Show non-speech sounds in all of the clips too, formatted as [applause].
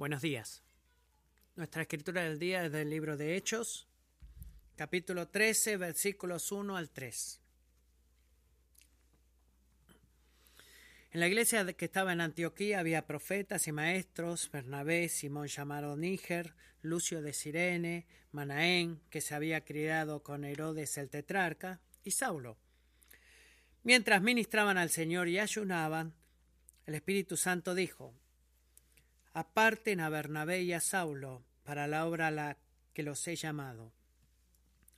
Buenos días. Nuestra escritura del día es del libro de Hechos, capítulo 13, versículos 1 al 3. En la iglesia que estaba en Antioquía había profetas y maestros, Bernabé, Simón llamado Níger, Lucio de Sirene, Manaén, que se había criado con Herodes el tetrarca, y Saulo. Mientras ministraban al Señor y ayunaban, el Espíritu Santo dijo, aparten a Bernabé y a Saulo para la obra a la que los he llamado.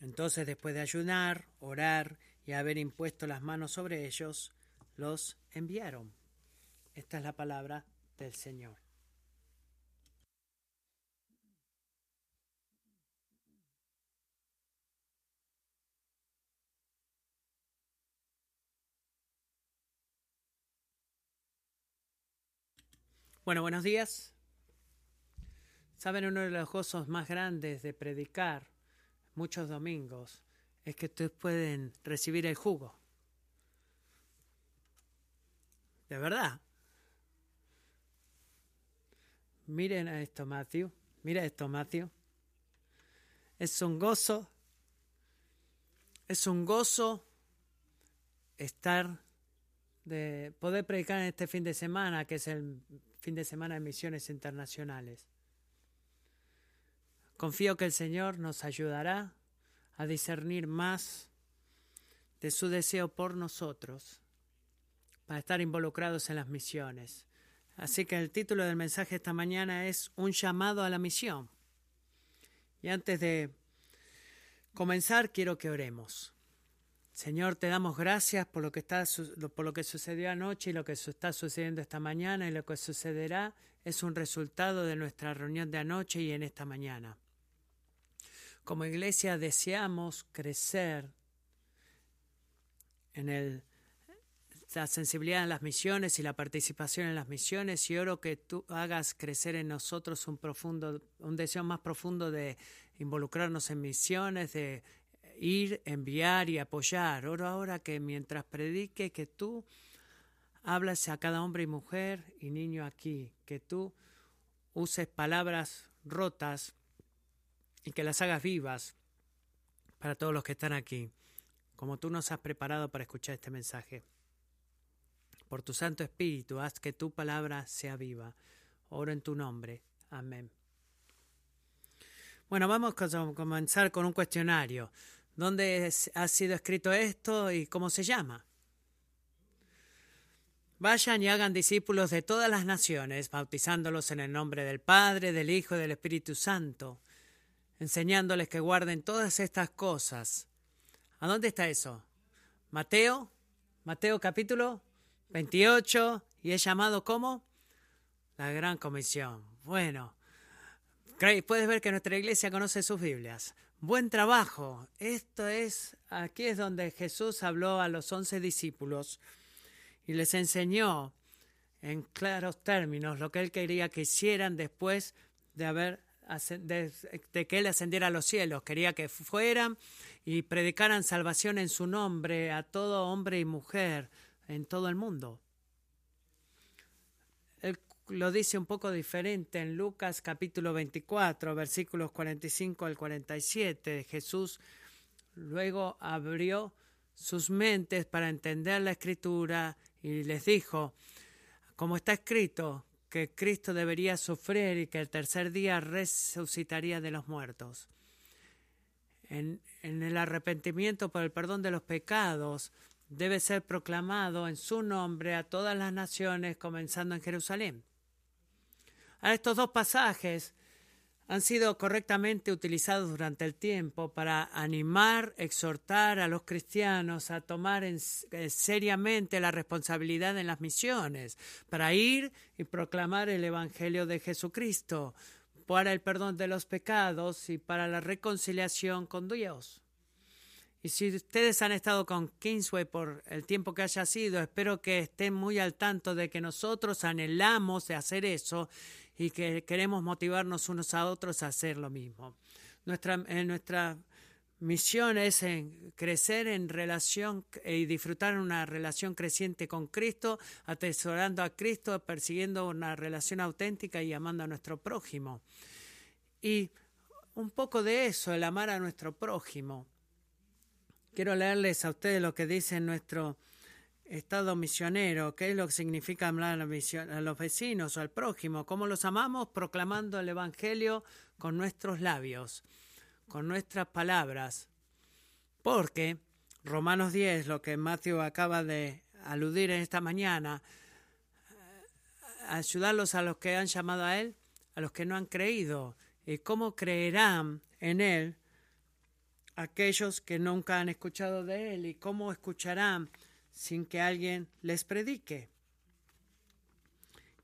Entonces, después de ayunar, orar y haber impuesto las manos sobre ellos, los enviaron. Esta es la palabra del Señor. Bueno, buenos días. Saben, uno de los gozos más grandes de predicar muchos domingos es que ustedes pueden recibir el jugo. De verdad. Miren a esto, Matthew. Mira esto, Matthew. Es un gozo. Es un gozo estar de poder predicar en este fin de semana, que es el fin de semana de misiones internacionales. Confío que el Señor nos ayudará a discernir más de su deseo por nosotros para estar involucrados en las misiones. Así que el título del mensaje esta mañana es Un llamado a la misión. Y antes de comenzar, quiero que oremos. Señor, te damos gracias por lo que está por lo que sucedió anoche y lo que está sucediendo esta mañana y lo que sucederá es un resultado de nuestra reunión de anoche y en esta mañana. Como iglesia deseamos crecer en el, la sensibilidad en las misiones y la participación en las misiones y oro que tú hagas crecer en nosotros un profundo un deseo más profundo de involucrarnos en misiones, de ir, enviar y apoyar. Oro ahora que mientras predique, que tú hablas a cada hombre y mujer y niño aquí, que tú uses palabras rotas y que las hagas vivas para todos los que están aquí, como tú nos has preparado para escuchar este mensaje. Por tu Santo Espíritu, haz que tu palabra sea viva. Oro en tu nombre. Amén. Bueno, vamos a comenzar con un cuestionario. ¿Dónde ha sido escrito esto y cómo se llama? Vayan y hagan discípulos de todas las naciones, bautizándolos en el nombre del Padre, del Hijo y del Espíritu Santo, enseñándoles que guarden todas estas cosas. ¿A dónde está eso? Mateo, Mateo capítulo 28, y es llamado como la Gran Comisión. Bueno, puedes ver que nuestra iglesia conoce sus Biblias. Buen trabajo. Esto es, aquí es donde Jesús habló a los once discípulos y les enseñó en claros términos lo que él quería que hicieran después de haber de, de, que él ascendiera a los cielos. Quería que fueran y predicaran salvación en su nombre a todo hombre y mujer en todo el mundo lo dice un poco diferente en Lucas capítulo 24, versículos 45 al 47. Jesús luego abrió sus mentes para entender la escritura y les dijo, como está escrito, que Cristo debería sufrir y que el tercer día resucitaría de los muertos. En, en el arrepentimiento por el perdón de los pecados debe ser proclamado en su nombre a todas las naciones, comenzando en Jerusalén estos dos pasajes han sido correctamente utilizados durante el tiempo para animar, exhortar a los cristianos a tomar en, eh, seriamente la responsabilidad en las misiones, para ir y proclamar el Evangelio de Jesucristo, para el perdón de los pecados y para la reconciliación con Dios. Y si ustedes han estado con Kingsway por el tiempo que haya sido, espero que estén muy al tanto de que nosotros anhelamos de hacer eso y que queremos motivarnos unos a otros a hacer lo mismo. Nuestra, nuestra misión es crecer en relación y disfrutar una relación creciente con Cristo, atesorando a Cristo, persiguiendo una relación auténtica y amando a nuestro prójimo. Y un poco de eso, el amar a nuestro prójimo. Quiero leerles a ustedes lo que dice nuestro estado misionero, qué es lo que significa amar a los vecinos o al prójimo, cómo los amamos proclamando el Evangelio con nuestros labios, con nuestras palabras. Porque Romanos 10, lo que Matthew acaba de aludir en esta mañana, eh, ayudarlos a los que han llamado a Él, a los que no han creído. ¿Y cómo creerán en Él aquellos que nunca han escuchado de Él? ¿Y cómo escucharán sin que alguien les predique?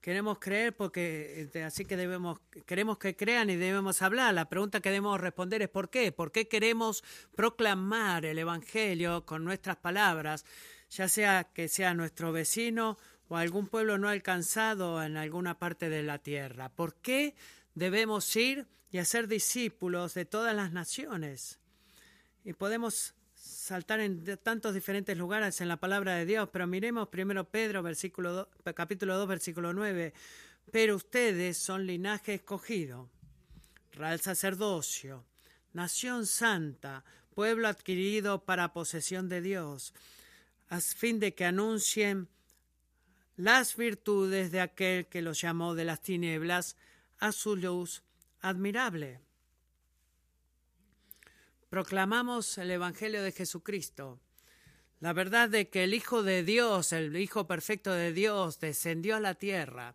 Queremos creer porque este, así que debemos queremos que crean y debemos hablar. La pregunta que debemos responder es ¿por qué? ¿Por qué queremos proclamar el evangelio con nuestras palabras, ya sea que sea nuestro vecino o algún pueblo no alcanzado en alguna parte de la tierra? ¿Por qué debemos ir y hacer discípulos de todas las naciones. Y podemos saltar en tantos diferentes lugares en la palabra de Dios, pero miremos primero Pedro, capítulo 2, versículo 9. Pero ustedes son linaje escogido, real sacerdocio, nación santa, pueblo adquirido para posesión de Dios, a fin de que anuncien las virtudes de aquel que los llamó de las tinieblas a su luz admirable. Proclamamos el Evangelio de Jesucristo, la verdad de que el Hijo de Dios, el Hijo perfecto de Dios, descendió a la tierra,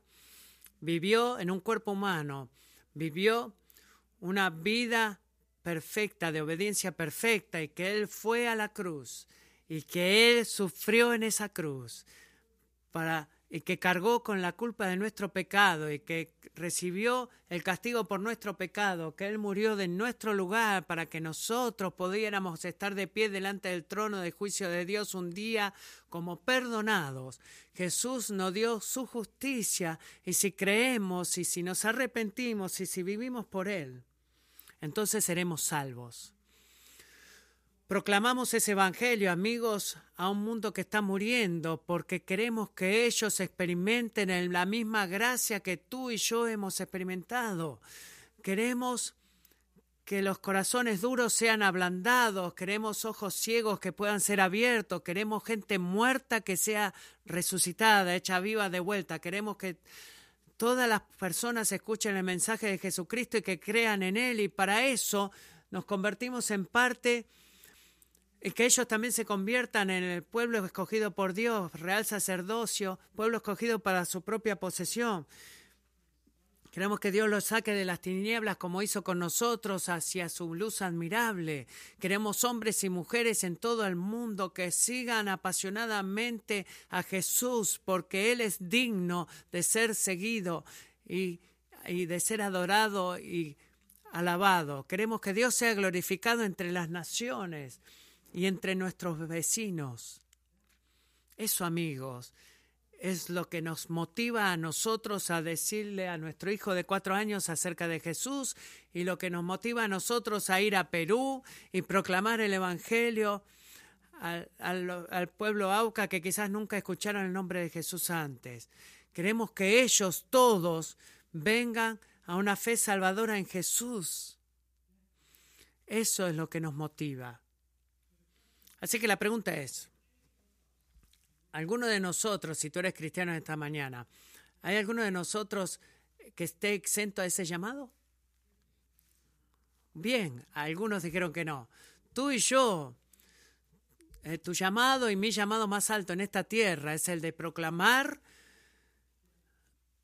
vivió en un cuerpo humano, vivió una vida perfecta, de obediencia perfecta, y que Él fue a la cruz, y que Él sufrió en esa cruz para y que cargó con la culpa de nuestro pecado y que recibió el castigo por nuestro pecado, que Él murió de nuestro lugar para que nosotros pudiéramos estar de pie delante del trono de juicio de Dios un día como perdonados. Jesús nos dio su justicia y si creemos y si nos arrepentimos y si vivimos por Él, entonces seremos salvos. Proclamamos ese Evangelio, amigos, a un mundo que está muriendo porque queremos que ellos experimenten la misma gracia que tú y yo hemos experimentado. Queremos que los corazones duros sean ablandados, queremos ojos ciegos que puedan ser abiertos, queremos gente muerta que sea resucitada, hecha viva de vuelta, queremos que todas las personas escuchen el mensaje de Jesucristo y que crean en Él y para eso nos convertimos en parte que ellos también se conviertan en el pueblo escogido por Dios, real sacerdocio, pueblo escogido para su propia posesión. Queremos que Dios los saque de las tinieblas como hizo con nosotros hacia su luz admirable. Queremos hombres y mujeres en todo el mundo que sigan apasionadamente a Jesús porque Él es digno de ser seguido y, y de ser adorado y alabado. Queremos que Dios sea glorificado entre las naciones y entre nuestros vecinos. Eso, amigos, es lo que nos motiva a nosotros a decirle a nuestro hijo de cuatro años acerca de Jesús y lo que nos motiva a nosotros a ir a Perú y proclamar el Evangelio al, pueblo Auca que quizás nunca escucharon el nombre de Jesús antes. Queremos que ellos todos vengan a una fe salvadora en Jesús. Eso es lo que nos motiva. Así que la pregunta es, ¿alguno de nosotros, si tú eres cristiano esta mañana, ¿hay alguno de nosotros que esté exento a ese llamado? Bien, algunos dijeron que no. Tú y yo, eh, tu llamado y mi llamado más alto en esta tierra es el de proclamar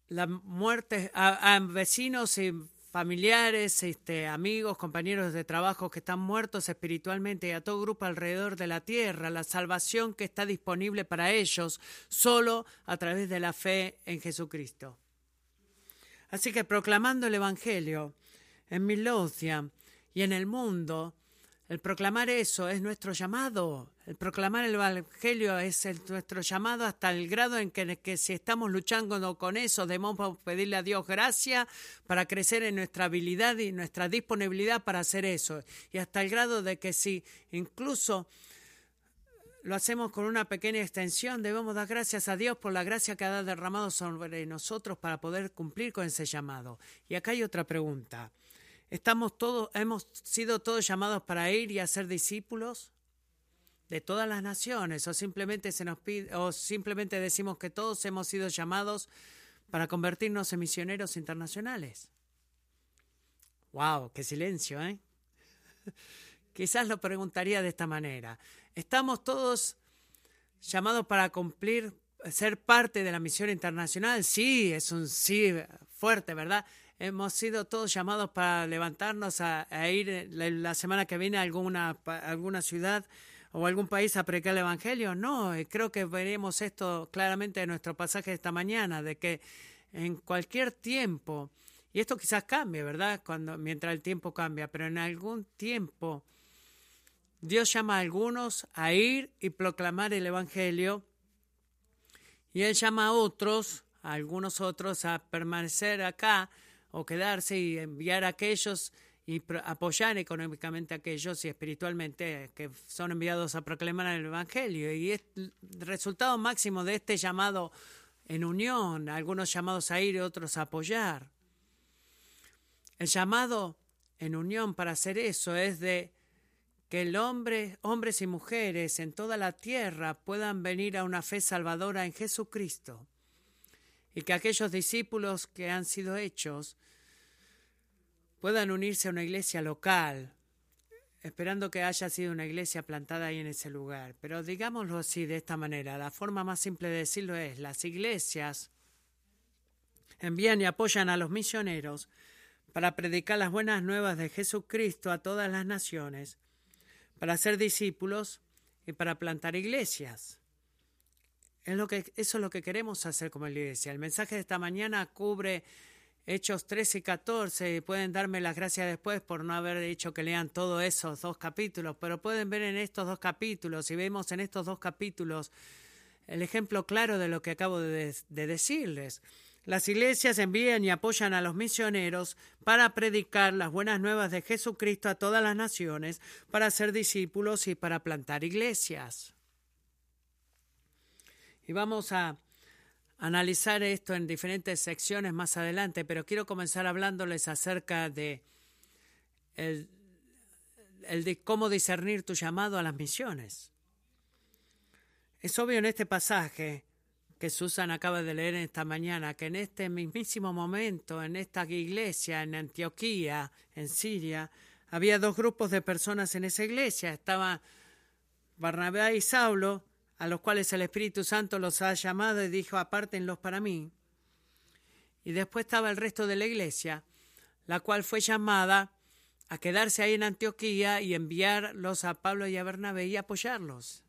la muerte a, a vecinos y familiares, este, amigos, compañeros de trabajo que están muertos espiritualmente y a todo grupo alrededor de la tierra, la salvación que está disponible para ellos solo a través de la fe en Jesucristo. Así que proclamando el Evangelio en Milocia y en el mundo, El proclamar eso es nuestro llamado. El proclamar el Evangelio es nuestro llamado hasta el grado en que, que, si estamos luchando con eso, debemos pedirle a Dios gracia para crecer en nuestra habilidad y nuestra disponibilidad para hacer eso. Y hasta el grado de que si incluso lo hacemos con una pequeña extensión, debemos dar gracias a Dios por la gracia que ha derramado sobre nosotros para poder cumplir con ese llamado. Y acá hay otra pregunta. ¿Estamos todos, hemos sido todos llamados para ir y hacer discípulos de todas las naciones? ¿O simplemente se nos pide, o simplemente decimos que todos hemos sido llamados para convertirnos en misioneros internacionales? ¡Wow! ¡Qué silencio, eh! [laughs] Quizás lo preguntaría de esta manera. ¿Estamos todos llamados para cumplir, ser parte de la misión internacional? Sí, es un sí fuerte, ¿verdad? Hemos sido todos llamados para levantarnos a, ir la, semana que viene a alguna, alguna ciudad o algún país a predicar el Evangelio. No, eh, creo que veremos esto claramente en nuestro pasaje de esta mañana, de que en cualquier tiempo, y esto quizás cambie, ¿verdad? Cuando, mientras el tiempo cambia, pero en algún tiempo Dios llama a algunos a ir y proclamar el Evangelio y Él llama a otros, a algunos otros, a permanecer acá o quedarse y enviar a aquellos y apoyar económicamente a aquellos y espiritualmente que son enviados a proclamar el Evangelio. Y el resultado máximo de este llamado en unión, algunos llamados a ir y otros a apoyar. El llamado en unión para hacer eso es de que el hombre, hombres y mujeres en toda la tierra puedan venir a una fe salvadora en Jesucristo y que aquellos discípulos que han sido hechos puedan unirse a una iglesia local, esperando que haya sido una iglesia plantada ahí en ese lugar. Pero digámoslo así, de esta manera, la forma más simple de decirlo es, las iglesias envían y apoyan a los misioneros para predicar las buenas nuevas de Jesucristo a todas las naciones para ser discípulos y para plantar iglesias. Es lo que, eso es lo que queremos hacer como iglesia. El mensaje de esta mañana cubre Hechos 13 y 14. Pueden darme las gracias después por no haber dicho que lean todos esos dos capítulos, pero pueden ver en estos dos capítulos y vemos en estos dos capítulos el ejemplo claro de lo que acabo de, de decirles. Las iglesias envían y apoyan a los misioneros para predicar las buenas nuevas de Jesucristo a todas las naciones, para ser discípulos y para plantar iglesias. Y vamos a analizar esto en diferentes secciones más adelante, pero quiero comenzar hablándoles acerca de, el, de cómo discernir tu llamado a las misiones. Es obvio en este pasaje que Susan acaba de leer esta mañana, que en este mismísimo momento, en esta iglesia, en Antioquía, en Siria, había dos grupos de personas en esa iglesia. Estaba Barnabé y Saulo, a los cuales el Espíritu Santo los ha llamado y dijo, apártenlos para mí. Y después estaba el resto de la iglesia, la cual fue llamada a quedarse ahí en Antioquía y enviarlos a Pablo y a Bernabé y apoyarlos.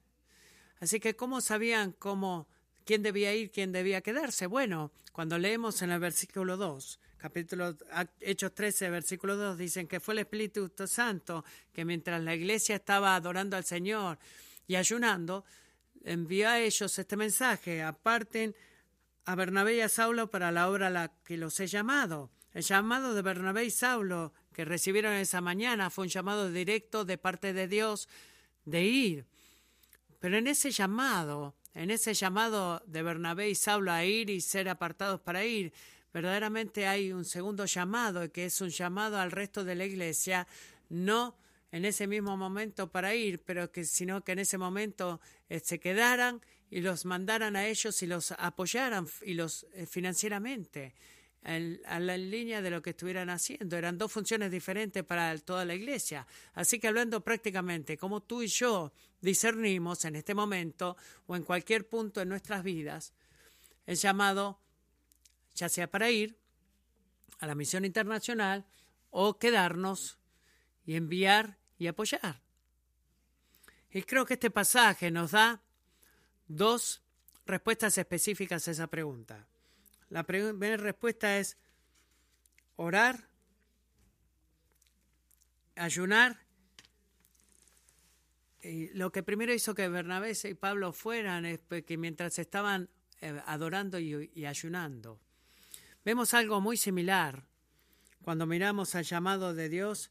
Así que, ¿cómo sabían cómo ¿Quién debía ir, quién debía quedarse? Bueno, cuando leemos en el versículo 2, capítulo Hechos 13, versículo 2, dicen que fue el Espíritu Santo que mientras la iglesia estaba adorando al Señor y ayunando, envió a ellos este mensaje, aparten a Bernabé y a Saulo para la obra a la que los he llamado. El llamado de Bernabé y Saulo que recibieron esa mañana fue un llamado directo de parte de Dios de ir. Pero en ese llamado en ese llamado de Bernabé y Saulo a ir y ser apartados para ir, verdaderamente hay un segundo llamado, que es un llamado al resto de la iglesia, no en ese mismo momento para ir, pero que sino que en ese momento eh, se quedaran y los mandaran a ellos y los apoyaran y los eh, financieramente a la línea de lo que estuvieran haciendo. Eran dos funciones diferentes para toda la iglesia. Así que hablando prácticamente, como tú y yo discernimos en este momento o en cualquier punto en nuestras vidas, el llamado, ya sea para ir a la misión internacional o quedarnos y enviar y apoyar. Y creo que este pasaje nos da dos respuestas específicas a esa pregunta. La primera respuesta es orar, ayunar lo que primero hizo que Bernabé y Pablo fueran es que mientras estaban eh, adorando y ayunando. Vemos algo muy similar cuando miramos al llamado de Dios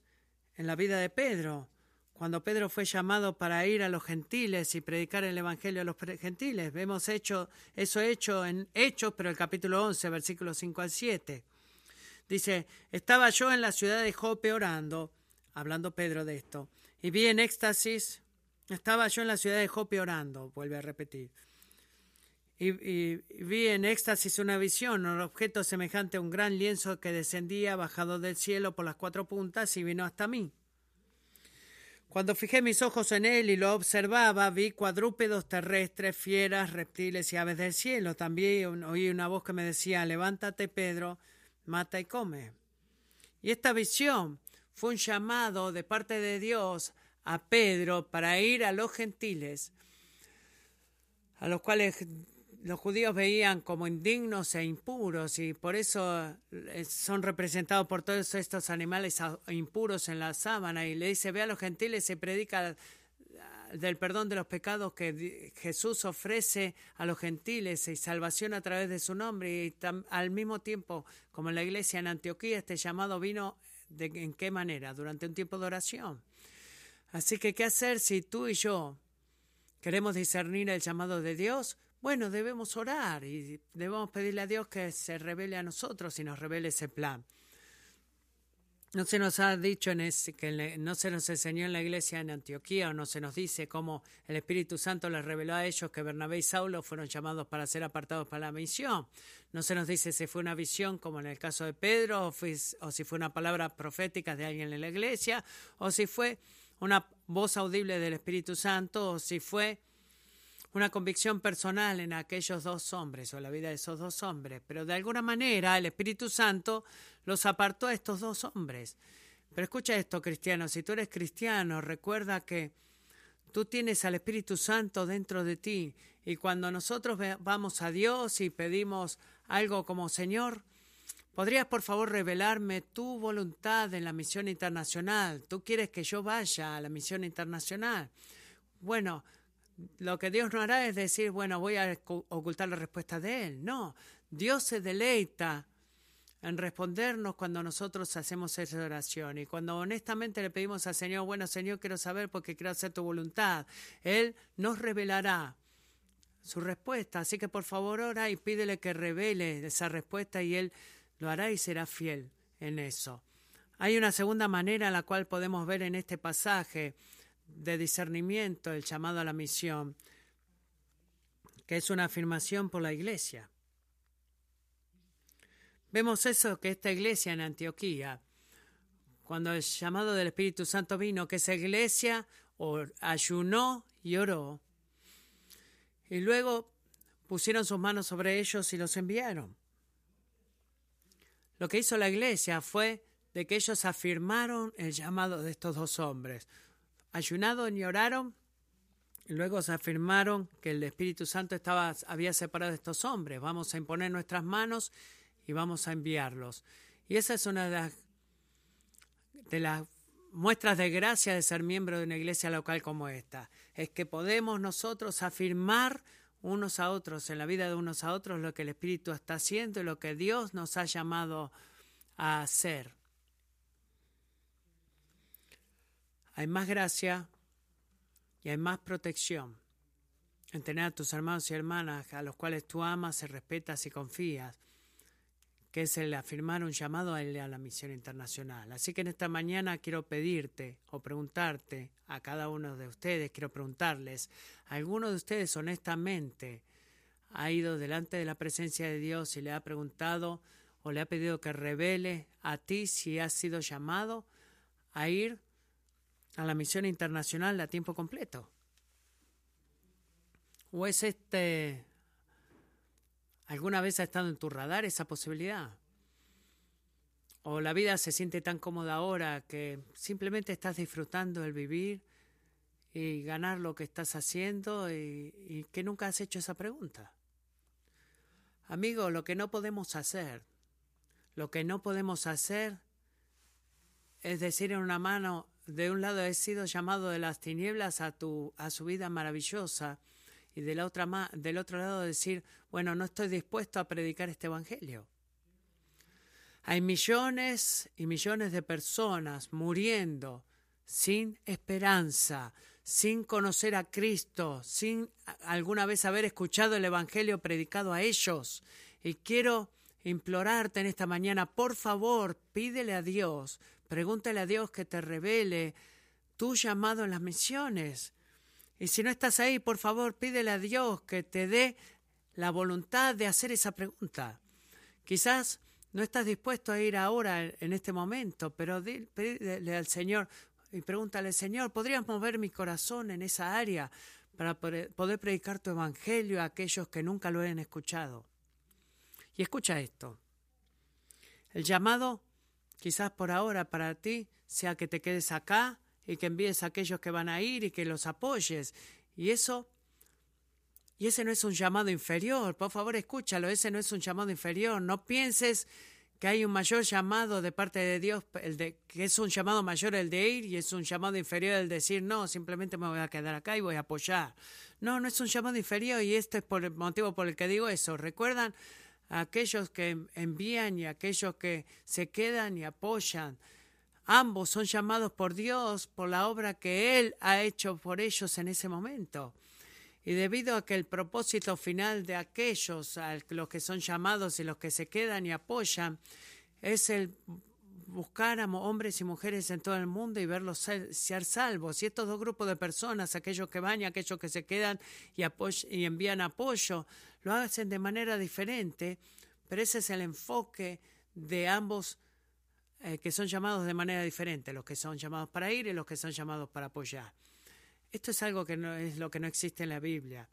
en la vida de Pedro, cuando Pedro fue llamado para ir a los gentiles y predicar el Evangelio a los gentiles. Vemos hecho, eso hecho en Hechos, pero el capítulo 11, versículos 5 al 7. Dice, estaba yo en la ciudad de Jope orando, hablando Pedro de esto, y vi en éxtasis, estaba yo en la ciudad de Jope orando, vuelve a repetir, y, vi en éxtasis una visión, un objeto semejante a un gran lienzo que descendía bajado del cielo por las cuatro puntas y vino hasta mí. Cuando fijé mis ojos en él y lo observaba, vi cuadrúpedos terrestres, fieras, reptiles y aves del cielo. También oí una voz que me decía, levántate, Pedro, mata y come. Y esta visión fue un llamado de parte de Dios a Pedro para ir a los gentiles, a los cuales los judíos veían como indignos e impuros y por eso eh, son representados por todos estos animales impuros en la sábana y le dice ve a los gentiles y predica ah, del perdón de los pecados que Jesús ofrece a los gentiles y salvación a través de su nombre y al mismo tiempo como en la iglesia en Antioquía este llamado vino de en qué manera durante un tiempo de oración. Así que qué hacer si tú y yo queremos discernir el llamado de Dios bueno, debemos orar y debemos pedirle a Dios que se revele a nosotros y nos revele ese plan. No se nos ha dicho en ese, que no se nos enseñó en la iglesia en Antioquía o no se nos dice cómo el Espíritu Santo les reveló a ellos que Bernabé y Saulo fueron llamados para ser apartados para la misión. No se nos dice si fue una visión como en el caso de Pedro o, o si fue una palabra profética de alguien en la iglesia o si fue una voz audible del Espíritu Santo o si fue una convicción personal en aquellos dos hombres o la vida de esos dos hombres, pero de alguna manera el Espíritu Santo los apartó a estos dos hombres. Pero escucha esto, cristiano, si tú eres cristiano, recuerda que tú tienes al Espíritu Santo dentro de ti y cuando nosotros vamos a Dios y pedimos algo como Señor, ¿podrías por favor revelarme tu voluntad en la misión internacional? ¿Tú quieres que yo vaya a la misión internacional? Bueno, lo que Dios no hará es decir, bueno, voy a ocultar la respuesta de Él. No, Dios se deleita en respondernos cuando nosotros hacemos esa oración y cuando honestamente le pedimos al Señor, bueno Señor, quiero saber porque quiero hacer tu voluntad, Él nos revelará su respuesta. Así que por favor ora y pídele que revele esa respuesta y Él lo hará y será fiel en eso. Hay una segunda manera la cual podemos ver en este pasaje de discernimiento, el llamado a la misión, que es una afirmación por la iglesia. Vemos eso que esta iglesia en Antioquía, cuando el llamado del Espíritu Santo vino, que esa iglesia ayunó y oró, y luego pusieron sus manos sobre ellos y los enviaron. Lo que hizo la iglesia fue de que ellos afirmaron el llamado de estos dos hombres ayunaron y oraron. Y luego se afirmaron que el Espíritu Santo estaba, había separado a estos hombres. Vamos a imponer nuestras manos y vamos a enviarlos. Y esa es una de las, de las muestras de gracia de ser miembro de una iglesia local como esta. Es que podemos nosotros afirmar unos a otros, en la vida de unos a otros, lo que el Espíritu está haciendo y lo que Dios nos ha llamado a hacer. Hay más gracia y hay más protección en tener a tus hermanos y hermanas a los cuales tú amas, respetas y confías, que es el afirmar un llamado a, a la misión internacional. Así que en esta mañana quiero pedirte o preguntarte a cada uno de ustedes, quiero preguntarles, ¿alguno de ustedes honestamente ha ido delante de la presencia de Dios y le ha preguntado o le ha pedido que revele a ti si has sido llamado a ir a la misión internacional a tiempo completo? ¿O es este... ¿Alguna vez ha estado en tu radar esa posibilidad? ¿O la vida se siente tan cómoda ahora que simplemente estás disfrutando el vivir y ganar lo que estás haciendo y, y que nunca has hecho esa pregunta? Amigo, lo que no podemos hacer, lo que no podemos hacer es decir en una mano de un lado he sido llamado de las tinieblas a tu a su vida maravillosa y de la otra del otro lado decir, bueno, no estoy dispuesto a predicar este evangelio. Hay millones y millones de personas muriendo sin esperanza, sin conocer a Cristo, sin alguna vez haber escuchado el Evangelio predicado a ellos. Y quiero implorarte en esta mañana, por favor, pídele a Dios, pregúntale a Dios que te revele tu llamado en las misiones. Y si no estás ahí, por favor, pídele a Dios que te dé la voluntad de hacer esa pregunta. Quizás no estás dispuesto a ir ahora en este momento, pero pídele al Señor y pregúntale, Señor, ¿podrías mover mi corazón en esa área para poder predicar tu evangelio a aquellos que nunca lo hayan escuchado? Y escucha esto. El llamado, quizás por ahora para ti, sea que te quedes acá y que envíes a aquellos que van a ir y que los apoyes. Y eso, y ese no es un llamado inferior. Por favor, escúchalo, ese no es un llamado inferior. No pienses que hay un mayor llamado de parte de Dios, el de, que es un llamado mayor el de ir y es un llamado inferior el decir, no, simplemente me voy a quedar acá y voy a apoyar. No, no es un llamado inferior y este es por el motivo por el que digo eso. ¿Recuerdan? Aquellos que envían y aquellos que se quedan y apoyan. Ambos son llamados por Dios por la obra que Él ha hecho por ellos en ese momento. Y debido a que el propósito final de aquellos, a los que son llamados y los que se quedan y apoyan, es el buscar a hombres y mujeres en todo el mundo y verlos ser, salvos. Y estos dos grupos de personas, aquellos que van y aquellos que se quedan y, y envían apoyo, lo hacen de manera diferente, pero ese es el enfoque de ambos eh, que son llamados de manera diferente, los que son llamados para ir y los que son llamados para apoyar. Esto es algo que no es lo que no existe en la Biblia.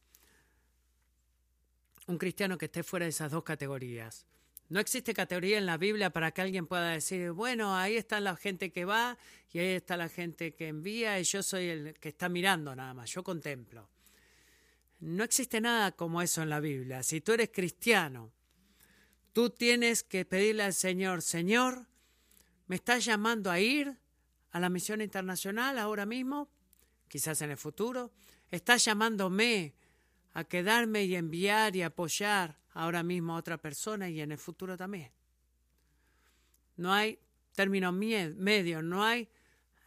Un cristiano que esté fuera de esas dos categorías. No existe categoría en la Biblia para que alguien pueda decir, bueno, ahí está la gente que va y ahí está la gente que envía y yo soy el que está mirando nada más, yo contemplo. No existe nada como eso en la Biblia. Si tú eres cristiano, tú tienes que pedirle al Señor, Señor, ¿me estás llamando a ir a la misión internacional ahora mismo? Quizás en el futuro. ¿Estás llamándome a quedarme y enviar y apoyar ahora mismo a otra persona y en el futuro también? No hay término medio, no hay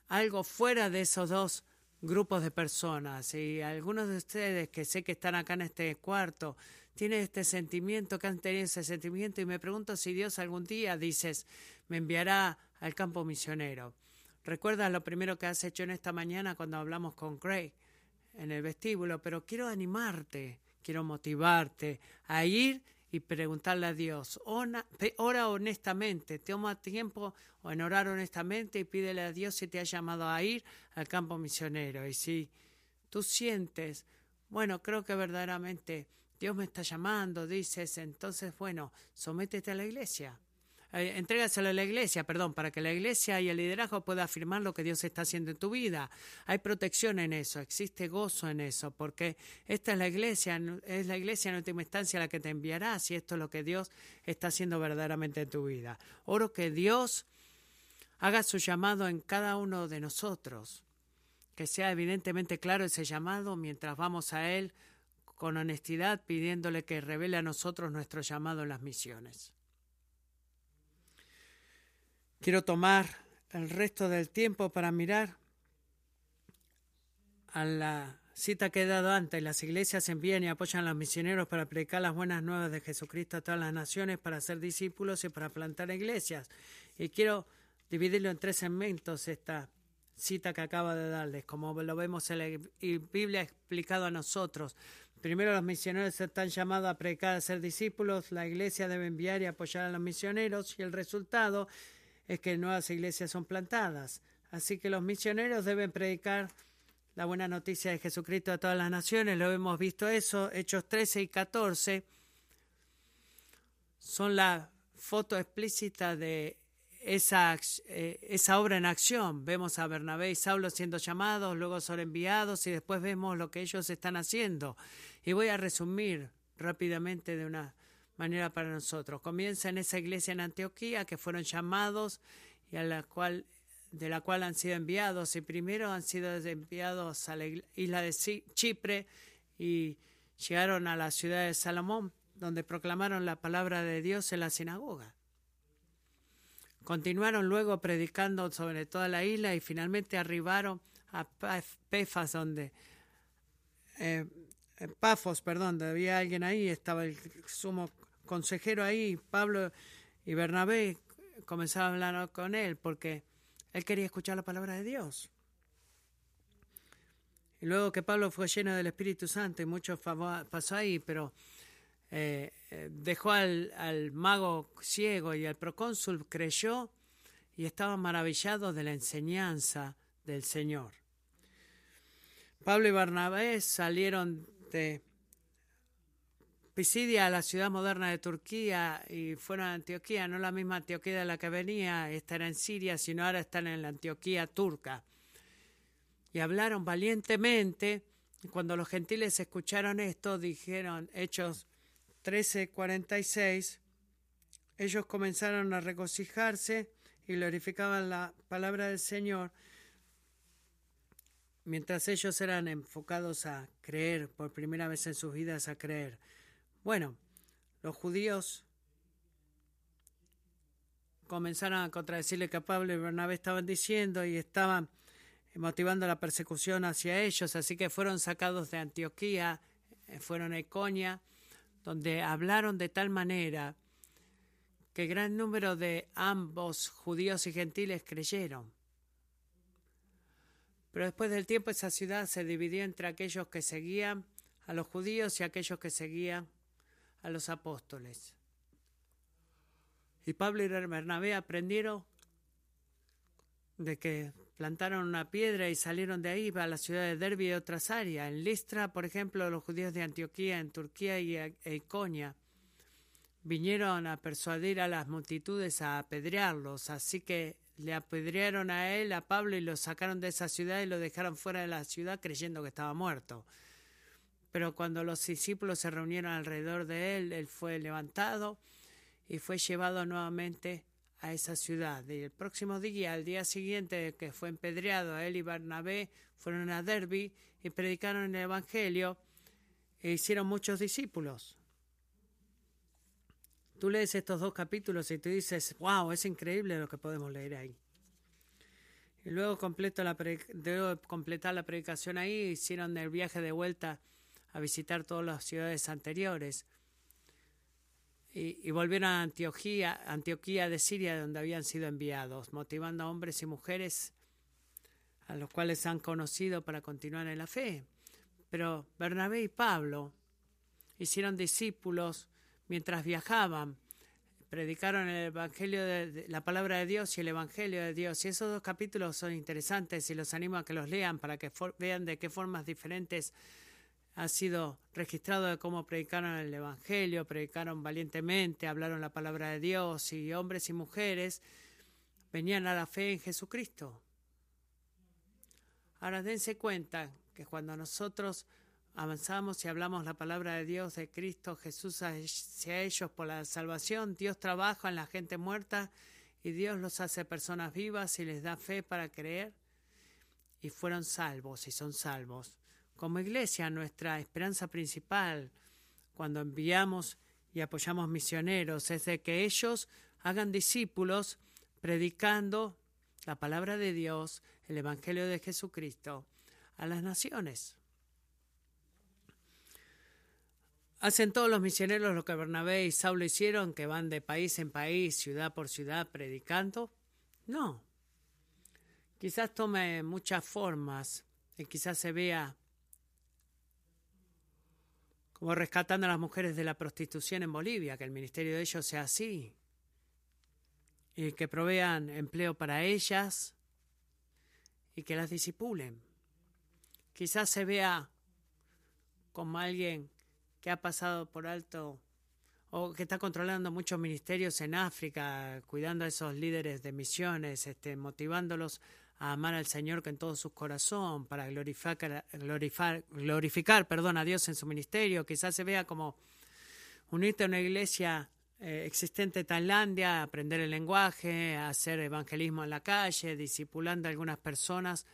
algo fuera de esos dos grupos de personas y algunos de ustedes que sé que están acá en este cuarto tienen este sentimiento, que han tenido ese sentimiento y me pregunto si Dios algún día, dices, me enviará al campo misionero. Recuerda lo primero que has hecho en esta mañana cuando hablamos con Craig en el vestíbulo, pero quiero animarte, quiero motivarte a ir y preguntarle a Dios. Ora honestamente, toma tiempo en orar honestamente y pídele a Dios si te ha llamado a ir al campo misionero. Y si tú sientes, bueno, creo que verdaderamente Dios me está llamando, dices, entonces, bueno, sométete a la iglesia. Eh, entrégaselo a la iglesia, perdón, para que la iglesia y el liderazgo pueda afirmar lo que Dios está haciendo en tu vida. Hay protección en eso, existe gozo en eso, porque esta es la iglesia, es la iglesia en última instancia la que te enviará si esto es lo que Dios está haciendo verdaderamente en tu vida. Oro que Dios haga su llamado en cada uno de nosotros, que sea evidentemente claro ese llamado mientras vamos a Él con honestidad pidiéndole que revele a nosotros nuestro llamado en las misiones. Quiero tomar el resto del tiempo para mirar a la cita que he dado antes. Las iglesias envían y apoyan a los misioneros para predicar las buenas nuevas de Jesucristo a todas las naciones, para ser discípulos y para plantar iglesias. Y quiero dividirlo en tres segmentos esta cita que acaba de darles, como lo vemos en la Biblia explicado a nosotros. Primero los misioneros están llamados a predicar, a ser discípulos, la iglesia debe enviar y apoyar a los misioneros y el resultado es que nuevas iglesias son plantadas. Así que los misioneros deben predicar la buena noticia de Jesucristo a todas las naciones. Lo hemos visto eso. Hechos 13 y 14 son la foto explícita de esa, eh, esa obra en acción. Vemos a Bernabé y Saulo siendo llamados, luego son enviados y después vemos lo que ellos están haciendo. Y voy a resumir rápidamente de una manera para nosotros. Comienza en esa iglesia en Antioquía que fueron llamados y a la cual de la cual han sido enviados y primero han sido enviados a la isla de Chipre y llegaron a la ciudad de Salomón, donde proclamaron la palabra de Dios en la sinagoga. Continuaron luego predicando sobre toda la isla y finalmente arribaron a Pefas, donde eh, Pafos, perdón, donde había alguien ahí, estaba el sumo consejero ahí, Pablo y Bernabé comenzaron a hablar con él porque él quería escuchar la palabra de Dios. Y luego que Pablo fue lleno del Espíritu Santo y mucho pasó ahí, pero eh, eh, dejó al, al, mago ciego y al procónsul creyó y estaba maravillado de la enseñanza del Señor. Pablo y Bernabé salieron de Pisidia la ciudad moderna de Turquía y fueron a Antioquía, no la misma Antioquía de la que venía, esta era en Siria, sino ahora están en la Antioquía turca. Y hablaron valientemente. Cuando los gentiles escucharon esto, dijeron, Hechos 13:46, ellos comenzaron a regocijarse y glorificaban la palabra del Señor, mientras ellos eran enfocados a creer, por primera vez en sus vidas a creer. Bueno, los judíos comenzaron a contradecirle que Pablo y Bernabé estaban diciendo y estaban motivando la persecución hacia ellos, así que fueron sacados de Antioquía, eh, fueron a Iconia, donde hablaron de tal manera que gran número de ambos judíos y gentiles creyeron. Pero después del tiempo esa ciudad se dividió entre aquellos que seguían a los judíos y aquellos que seguían a los apóstoles. Y Pablo y Bernabé aprendieron de que plantaron una piedra y salieron de ahí a la ciudad de Derby y otras áreas. En Listra, por ejemplo, los judíos de Antioquía, en Turquía y Iconia vinieron a persuadir a las multitudes a apedrearlos, así que le apedrearon a él, a Pablo, y lo sacaron de esa ciudad y lo dejaron fuera de la ciudad creyendo que estaba muerto. Pero cuando los discípulos se reunieron alrededor de él, él fue levantado y fue llevado nuevamente a esa ciudad. Y el próximo día, al día siguiente que fue empedreado, él y Barnabé fueron a Derby y predicaron el Evangelio e hicieron muchos discípulos. Tú lees estos dos capítulos y tú dices, wow, es increíble lo que podemos leer ahí. Y luego completo la de completar la predicación ahí, hicieron el viaje de vuelta a visitar todas las ciudades anteriores y, volvieron a Antioquía, Antioquía de Siria, donde habían sido enviados, motivando a hombres y mujeres a los cuales han conocido para continuar en la fe. Pero Bernabé y Pablo hicieron discípulos mientras viajaban, predicaron el Evangelio de, la palabra de Dios y el Evangelio de Dios. Y esos dos capítulos son interesantes y los animo a que los lean para que vean de qué formas diferentes ha sido registrado de cómo predicaron el Evangelio, predicaron valientemente, hablaron la palabra de Dios y hombres y mujeres venían a la fe en Jesucristo. Ahora dense cuenta que cuando nosotros avanzamos y hablamos la palabra de Dios, de Cristo Jesús hacia ellos por la salvación, Dios trabaja en la gente muerta y Dios los hace personas vivas y les da fe para creer y fueron salvos y son salvos. Como iglesia, nuestra esperanza principal cuando enviamos y apoyamos misioneros es de que ellos hagan discípulos predicando la palabra de Dios, el Evangelio de Jesucristo a las naciones. ¿Hacen todos los misioneros lo que Bernabé y Saulo hicieron, que van de país en país, ciudad por ciudad, predicando? No. Quizás tome muchas formas y quizás se vea como rescatando a las mujeres de la prostitución en Bolivia, que el ministerio de ellos sea así, y que provean empleo para ellas y que las disipulen. Quizás se vea como alguien que ha pasado por alto o que está controlando muchos ministerios en África, cuidando a esos líderes de misiones, este, motivándolos a amar al Señor con todo su corazón, para glorificar, glorificar, glorificar perdón, a Dios en su ministerio. Quizás se vea como unirte a una iglesia eh, existente en Tailandia, aprender el lenguaje, hacer evangelismo en la calle, discipulando a algunas personas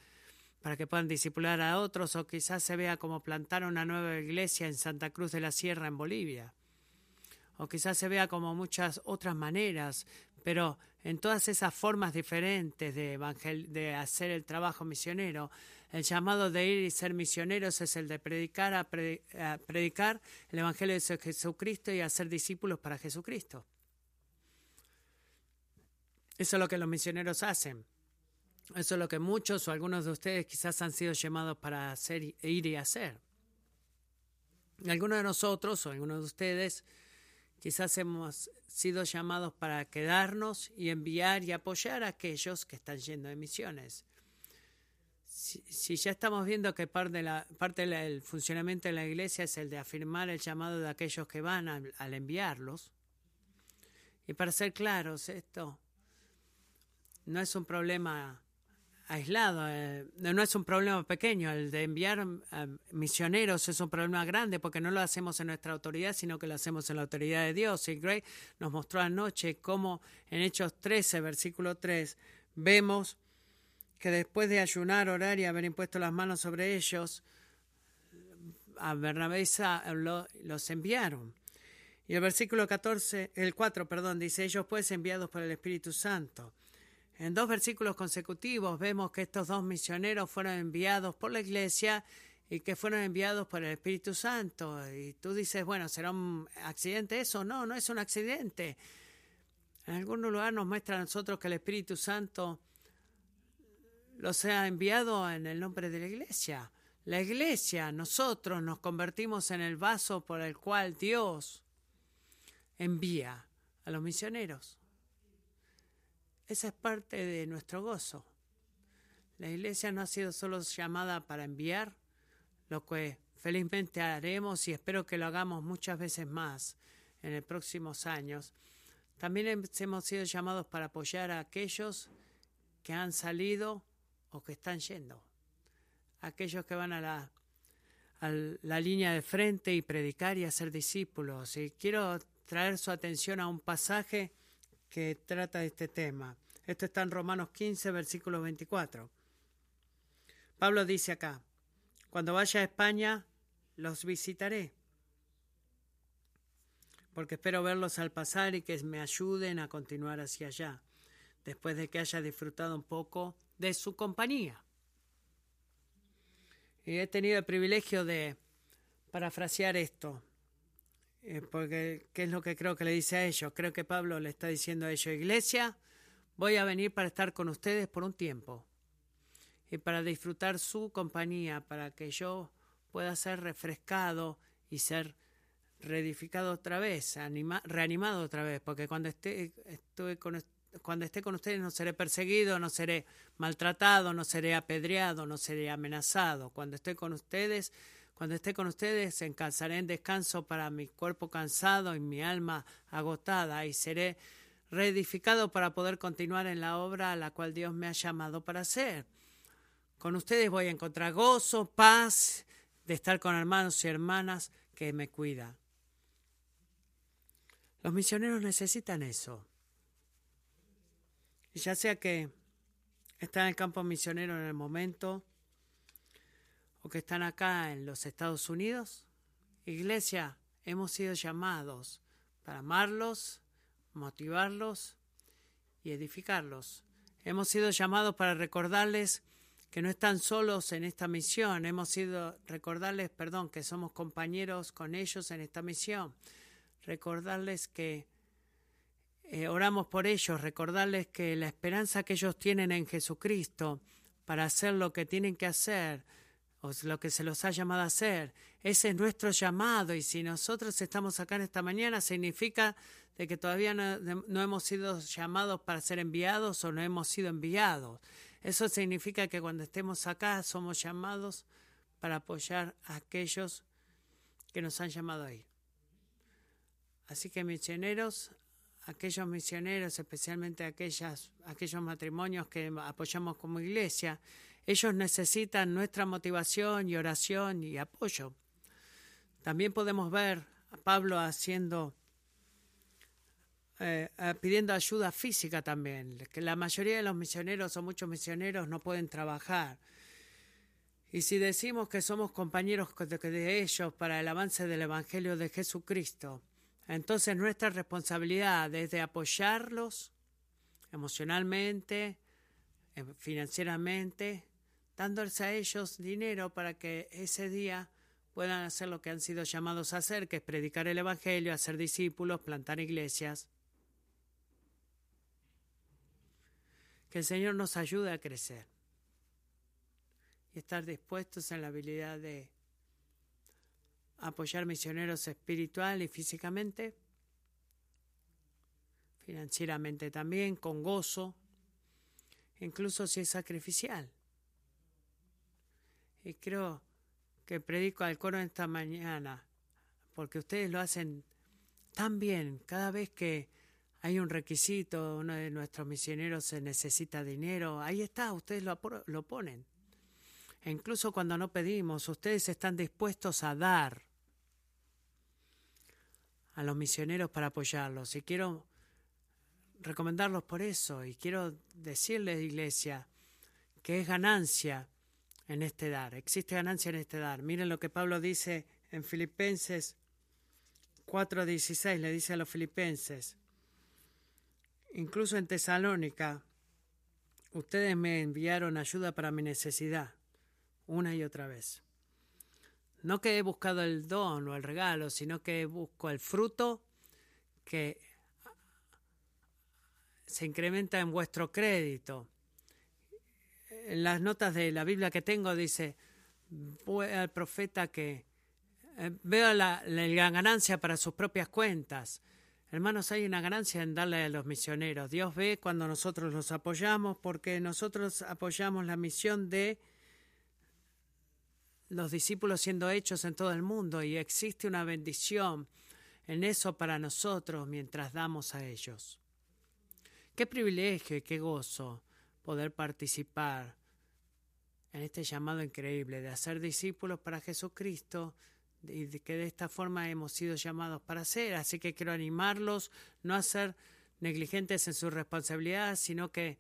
para que puedan discipular a otros, o quizás se vea como plantar una nueva iglesia en Santa Cruz de la Sierra, en Bolivia. O quizás se vea como muchas otras maneras, pero en todas esas formas diferentes de, de hacer el trabajo misionero, el llamado de ir y ser misioneros es el de predicar, predicar el Evangelio de Jesucristo y hacer discípulos para Jesucristo. Eso es lo que los misioneros hacen. Eso es lo que muchos o algunos de ustedes quizás han sido llamados para hacer, ir y hacer. Algunos de nosotros o algunos de ustedes quizás hemos sido llamados para quedarnos y enviar y apoyar a aquellos que están yendo de misiones. Si, ya estamos viendo que parte, la, parte del funcionamiento de la iglesia es el de afirmar el llamado de aquellos que van al enviarlos, y para ser claros, esto no es un problema aislado, eh, no es un problema pequeño, el de enviar misioneros es un problema grande porque no lo hacemos en nuestra autoridad, sino que lo hacemos en la autoridad de Dios. Y Gray nos mostró anoche cómo en Hechos 13, versículo 3, vemos que después de ayunar, orar y haber impuesto las manos sobre ellos, a Bernabé los enviaron. Y el versículo 14, el 4, perdón, dice, ellos pues enviados por el Espíritu Santo. En dos versículos consecutivos vemos que estos dos misioneros fueron enviados por la iglesia y que fueron enviados por el Espíritu Santo. Y tú dices, bueno, ¿será un accidente eso? No, no es un accidente. En algún lugar nos muestra a nosotros que el Espíritu Santo los ha enviado en el nombre de la iglesia. La iglesia, nosotros nos convertimos en el vaso por el cual Dios envía a los misioneros. Esa es parte de nuestro gozo. La iglesia no ha sido solo llamada para enviar, lo que felizmente haremos y espero que lo hagamos muchas veces más en los próximos años. También hemos sido llamados para apoyar a aquellos que han salido o que están yendo, aquellos que van a la, la línea de frente y predicar y hacer discípulos. Y quiero traer su atención a un pasaje que trata este tema. Esto está en Romanos 15, versículo 24. Pablo dice acá, cuando vaya a España, los visitaré, porque espero verlos al pasar y que me ayuden a continuar hacia allá, después de que haya disfrutado un poco de su compañía. Y he tenido el privilegio de parafrasear esto eh, porque ¿qué es lo que creo que le dice a ellos? Creo que Pablo le está diciendo a ellos, iglesia, voy a venir para estar con ustedes por un tiempo y para disfrutar su compañía, para que yo pueda ser refrescado y ser reedificado otra vez, reanimado otra vez, porque cuando esté, estoy con, cuando esté con ustedes no seré perseguido, no seré maltratado, no seré apedreado, no seré amenazado. Cuando esté con ustedes cuando esté con ustedes, encalzaré en descanso para mi cuerpo cansado y mi alma agotada, y seré reedificado para poder continuar en la obra a la cual Dios me ha llamado para hacer. Con ustedes voy a encontrar gozo, paz, de estar con hermanos y hermanas que me cuidan. Los misioneros necesitan eso. Y ya sea que están en el campo misionero en el momento, que están acá en los Estados Unidos, iglesia, hemos sido llamados para amarlos, motivarlos y edificarlos. Hemos sido llamados para recordarles que no están solos en esta misión. Hemos sido recordarles, perdón, que somos compañeros con ellos en esta misión. Recordarles que eh, oramos por ellos, recordarles que la esperanza que ellos tienen en Jesucristo para hacer lo que tienen que hacer, lo que se los ha llamado a hacer. Ese es nuestro llamado y si nosotros estamos acá en esta mañana significa de que todavía no, hemos sido llamados para ser enviados o no hemos sido enviados. Eso significa que cuando estemos acá somos llamados para apoyar a aquellos que nos han llamado a ir. Así que misioneros, aquellos misioneros, especialmente aquellas, aquellos matrimonios que apoyamos como iglesia, ellos necesitan nuestra motivación y oración y apoyo. También podemos ver a Pablo haciendo eh, pidiendo ayuda física también, que la mayoría de los misioneros o muchos misioneros no pueden trabajar. Y si decimos que somos compañeros de ellos para el avance del Evangelio de Jesucristo, entonces nuestra responsabilidad es de apoyarlos emocionalmente, financieramente, dándoles a ellos dinero para que ese día puedan hacer lo que han sido llamados a hacer, que es predicar el Evangelio, hacer discípulos, plantar iglesias. Que el Señor nos ayude a crecer y estar dispuestos en la habilidad de apoyar misioneros espiritual y físicamente, financieramente también, con gozo, incluso si es sacrificial. Y creo que predico al coro esta mañana, porque ustedes lo hacen tan bien cada vez que hay un requisito, uno de nuestros misioneros se necesita dinero, ahí está, ustedes lo, lo ponen. E incluso cuando no pedimos, ustedes están dispuestos a dar a los misioneros para apoyarlos. Y quiero recomendarlos por eso. Y quiero decirles, iglesia, que es ganancia en este dar. Existe ganancia en este dar. Miren lo que Pablo dice en Filipenses 4:16. Le dice a los filipenses, incluso en Tesalónica, ustedes me enviaron ayuda para mi necesidad una y otra vez. No que he buscado el don o el regalo, sino que busco el fruto que se incrementa en vuestro crédito. En las notas de la Biblia que tengo dice, al profeta que eh, veo la, la ganancia para sus propias cuentas. Hermanos, hay una ganancia en darle a los misioneros. Dios ve cuando nosotros los apoyamos porque nosotros apoyamos la misión de los discípulos siendo hechos en todo el mundo y existe una bendición en eso para nosotros mientras damos a ellos. Qué privilegio y qué gozo poder participar en este llamado increíble de hacer discípulos para Jesucristo y que de esta forma hemos sido llamados para ser. Así que quiero animarlos no a ser negligentes en su responsabilidad, sino que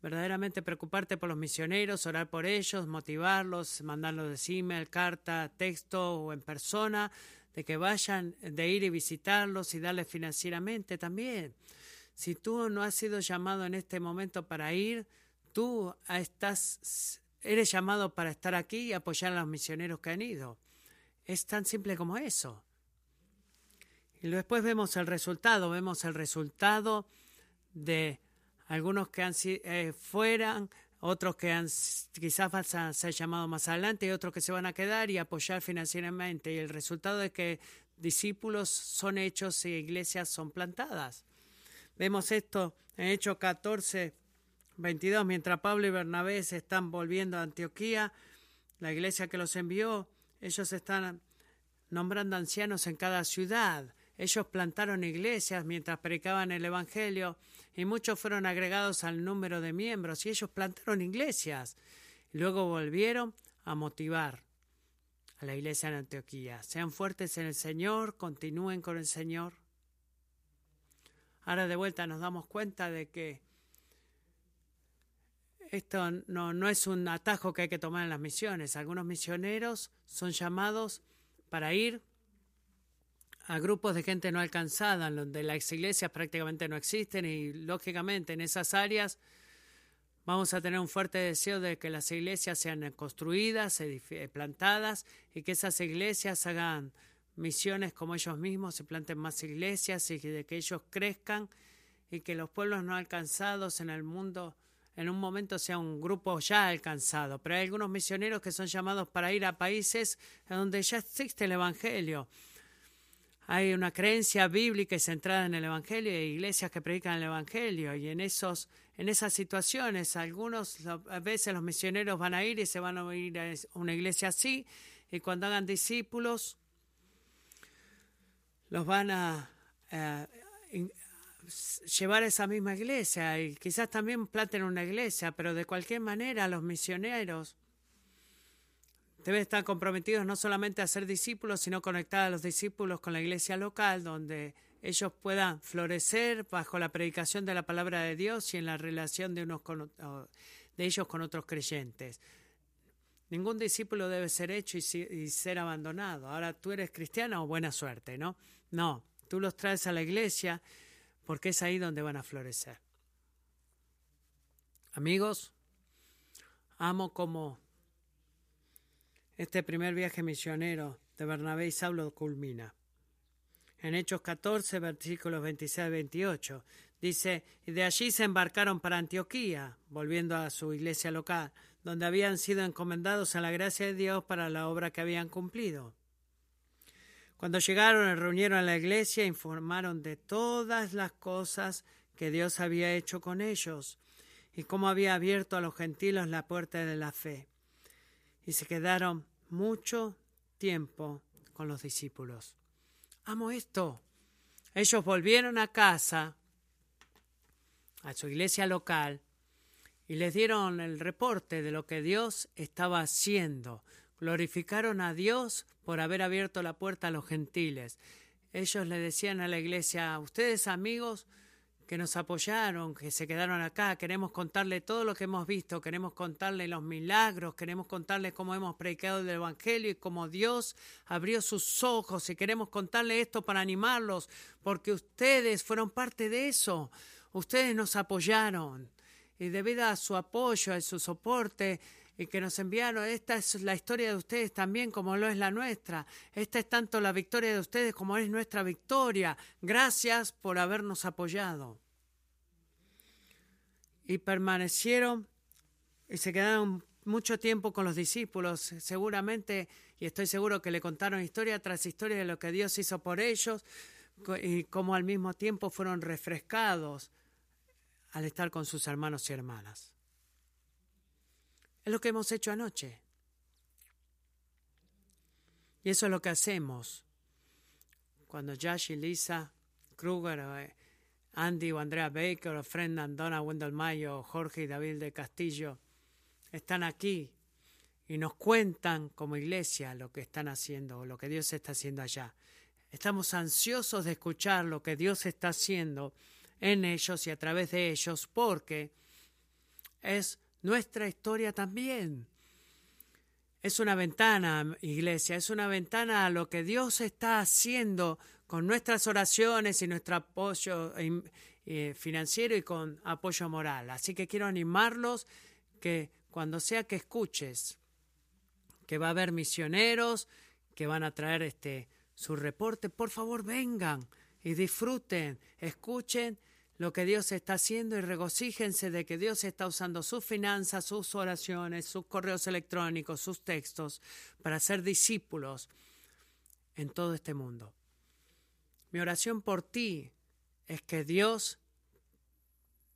verdaderamente preocuparte por los misioneros, orar por ellos, motivarlos, mandarlos de email, carta, texto o en persona, de que vayan, de ir y visitarlos y darles financieramente también. Si tú no has sido llamado en este momento para ir, tú estás, eres llamado para estar aquí y apoyar a los misioneros que han ido. Es tan simple como eso. Y después vemos el resultado, vemos el resultado de algunos que han eh, fueran, otros que han, quizás van a ser llamados más adelante y otros que se van a quedar y apoyar financieramente. Y el resultado es que discípulos son hechos y iglesias son plantadas. Vemos esto en Hechos 14, 22, mientras Pablo y Bernabé se están volviendo a Antioquía, la iglesia que los envió, ellos están nombrando ancianos en cada ciudad. Ellos plantaron iglesias mientras predicaban el Evangelio y muchos fueron agregados al número de miembros y ellos plantaron iglesias. Luego volvieron a motivar a la iglesia en Antioquía. Sean fuertes en el Señor, continúen con el Señor. Ahora de vuelta nos damos cuenta de que esto no, no es un atajo que hay que tomar en las misiones. Algunos misioneros son llamados para ir a grupos de gente no alcanzada, donde las iglesias prácticamente no existen y lógicamente en esas áreas vamos a tener un fuerte deseo de que las iglesias sean construidas, plantadas y que esas iglesias hagan misiones como ellos mismos, se planten más iglesias y de que ellos crezcan y que los pueblos no alcanzados en el mundo en un momento sea un grupo ya alcanzado. Pero hay algunos misioneros que son llamados para ir a países donde ya existe el Evangelio hay una creencia bíblica y centrada en el Evangelio y iglesias que predican el Evangelio. Y en, esos, en esas situaciones, algunos, a veces los misioneros van a ir y se van a ir a una iglesia así, y cuando hagan discípulos, los van a llevar a esa misma iglesia y quizás también planten una iglesia, pero de cualquier manera los misioneros Deben estar comprometidos no solamente a ser discípulos, sino conectar a los discípulos con la iglesia local, donde ellos puedan florecer bajo la predicación de la palabra de Dios y en la relación de, unos con, de ellos con otros creyentes. Ningún discípulo debe ser hecho y, ser abandonado. Ahora tú eres cristiano o buena suerte, ¿no? No, tú los traes a la iglesia porque es ahí donde van a florecer. Amigos, amo como este primer viaje misionero de Bernabé y Saulo culmina. En Hechos 14, versículos 26 y 28, dice, y de allí se embarcaron para Antioquía, volviendo a su iglesia local, donde habían sido encomendados a la gracia de Dios para la obra que habían cumplido. Cuando llegaron, y reunieron a la iglesia, informaron de todas las cosas que Dios había hecho con ellos y cómo había abierto a los gentiles la puerta de la fe. Y se quedaron mucho tiempo con los discípulos. Amo esto. Ellos volvieron a casa, a su iglesia local, y les dieron el reporte de lo que Dios estaba haciendo. Glorificaron a Dios por haber abierto la puerta a los gentiles. Ellos le decían a la iglesia, ustedes amigos, que nos apoyaron, que se quedaron acá. Queremos contarle todo lo que hemos visto, queremos contarle los milagros, queremos contarle cómo hemos predicado el Evangelio y cómo Dios abrió sus ojos y queremos contarle esto para animarlos, porque ustedes fueron parte de eso, ustedes nos apoyaron y debido a su apoyo, a su soporte, y que nos enviaron. Esta es la historia de ustedes también como lo es la nuestra. Esta es tanto la victoria de ustedes como es nuestra victoria. Gracias por habernos apoyado. Y permanecieron y se quedaron mucho tiempo con los discípulos, seguramente, y estoy seguro que le contaron historia tras historia de lo que Dios hizo por ellos y cómo al mismo tiempo fueron refrescados al estar con sus hermanos y hermanas. Es lo que hemos hecho anoche. Y eso es lo que hacemos cuando Josh y Lisa Kruger, eh, Andy o Andrea Baker, o Fred Andona, Wendell Mayo, Jorge y David de Castillo están aquí y nos cuentan como iglesia lo que están haciendo, lo que Dios está haciendo allá. Estamos ansiosos de escuchar lo que Dios está haciendo en ellos y a través de ellos porque es nuestra historia también. Es una ventana, iglesia, es una ventana a lo que Dios está haciendo con nuestras oraciones y nuestro apoyo eh, financiero y con apoyo moral. Así que quiero animarlos que cuando sea que escuches que va a haber misioneros que van a traer este su reporte, por favor vengan y disfruten, escuchen lo que Dios está haciendo y regocíjense de que Dios está usando sus finanzas, sus oraciones, sus correos electrónicos, sus textos para ser discípulos en todo este mundo. Mi oración por ti es que Dios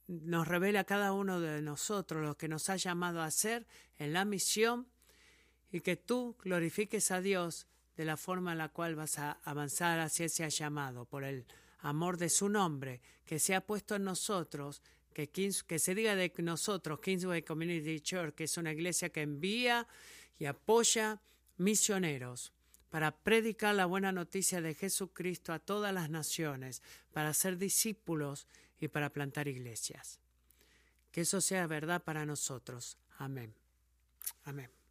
nos revele a cada uno de nosotros lo que nos ha llamado a hacer en la misión y que tú glorifiques a Dios de la forma en la cual vas a avanzar hacia ese llamado por el amor de su nombre, que se ha puesto en nosotros, que, se diga de nosotros, Kingsway Community Church, que es una iglesia que envía y apoya misioneros para predicar la buena noticia de Jesucristo a todas las naciones, para ser discípulos y para plantar iglesias. Que eso sea verdad para nosotros. Amén. Amén.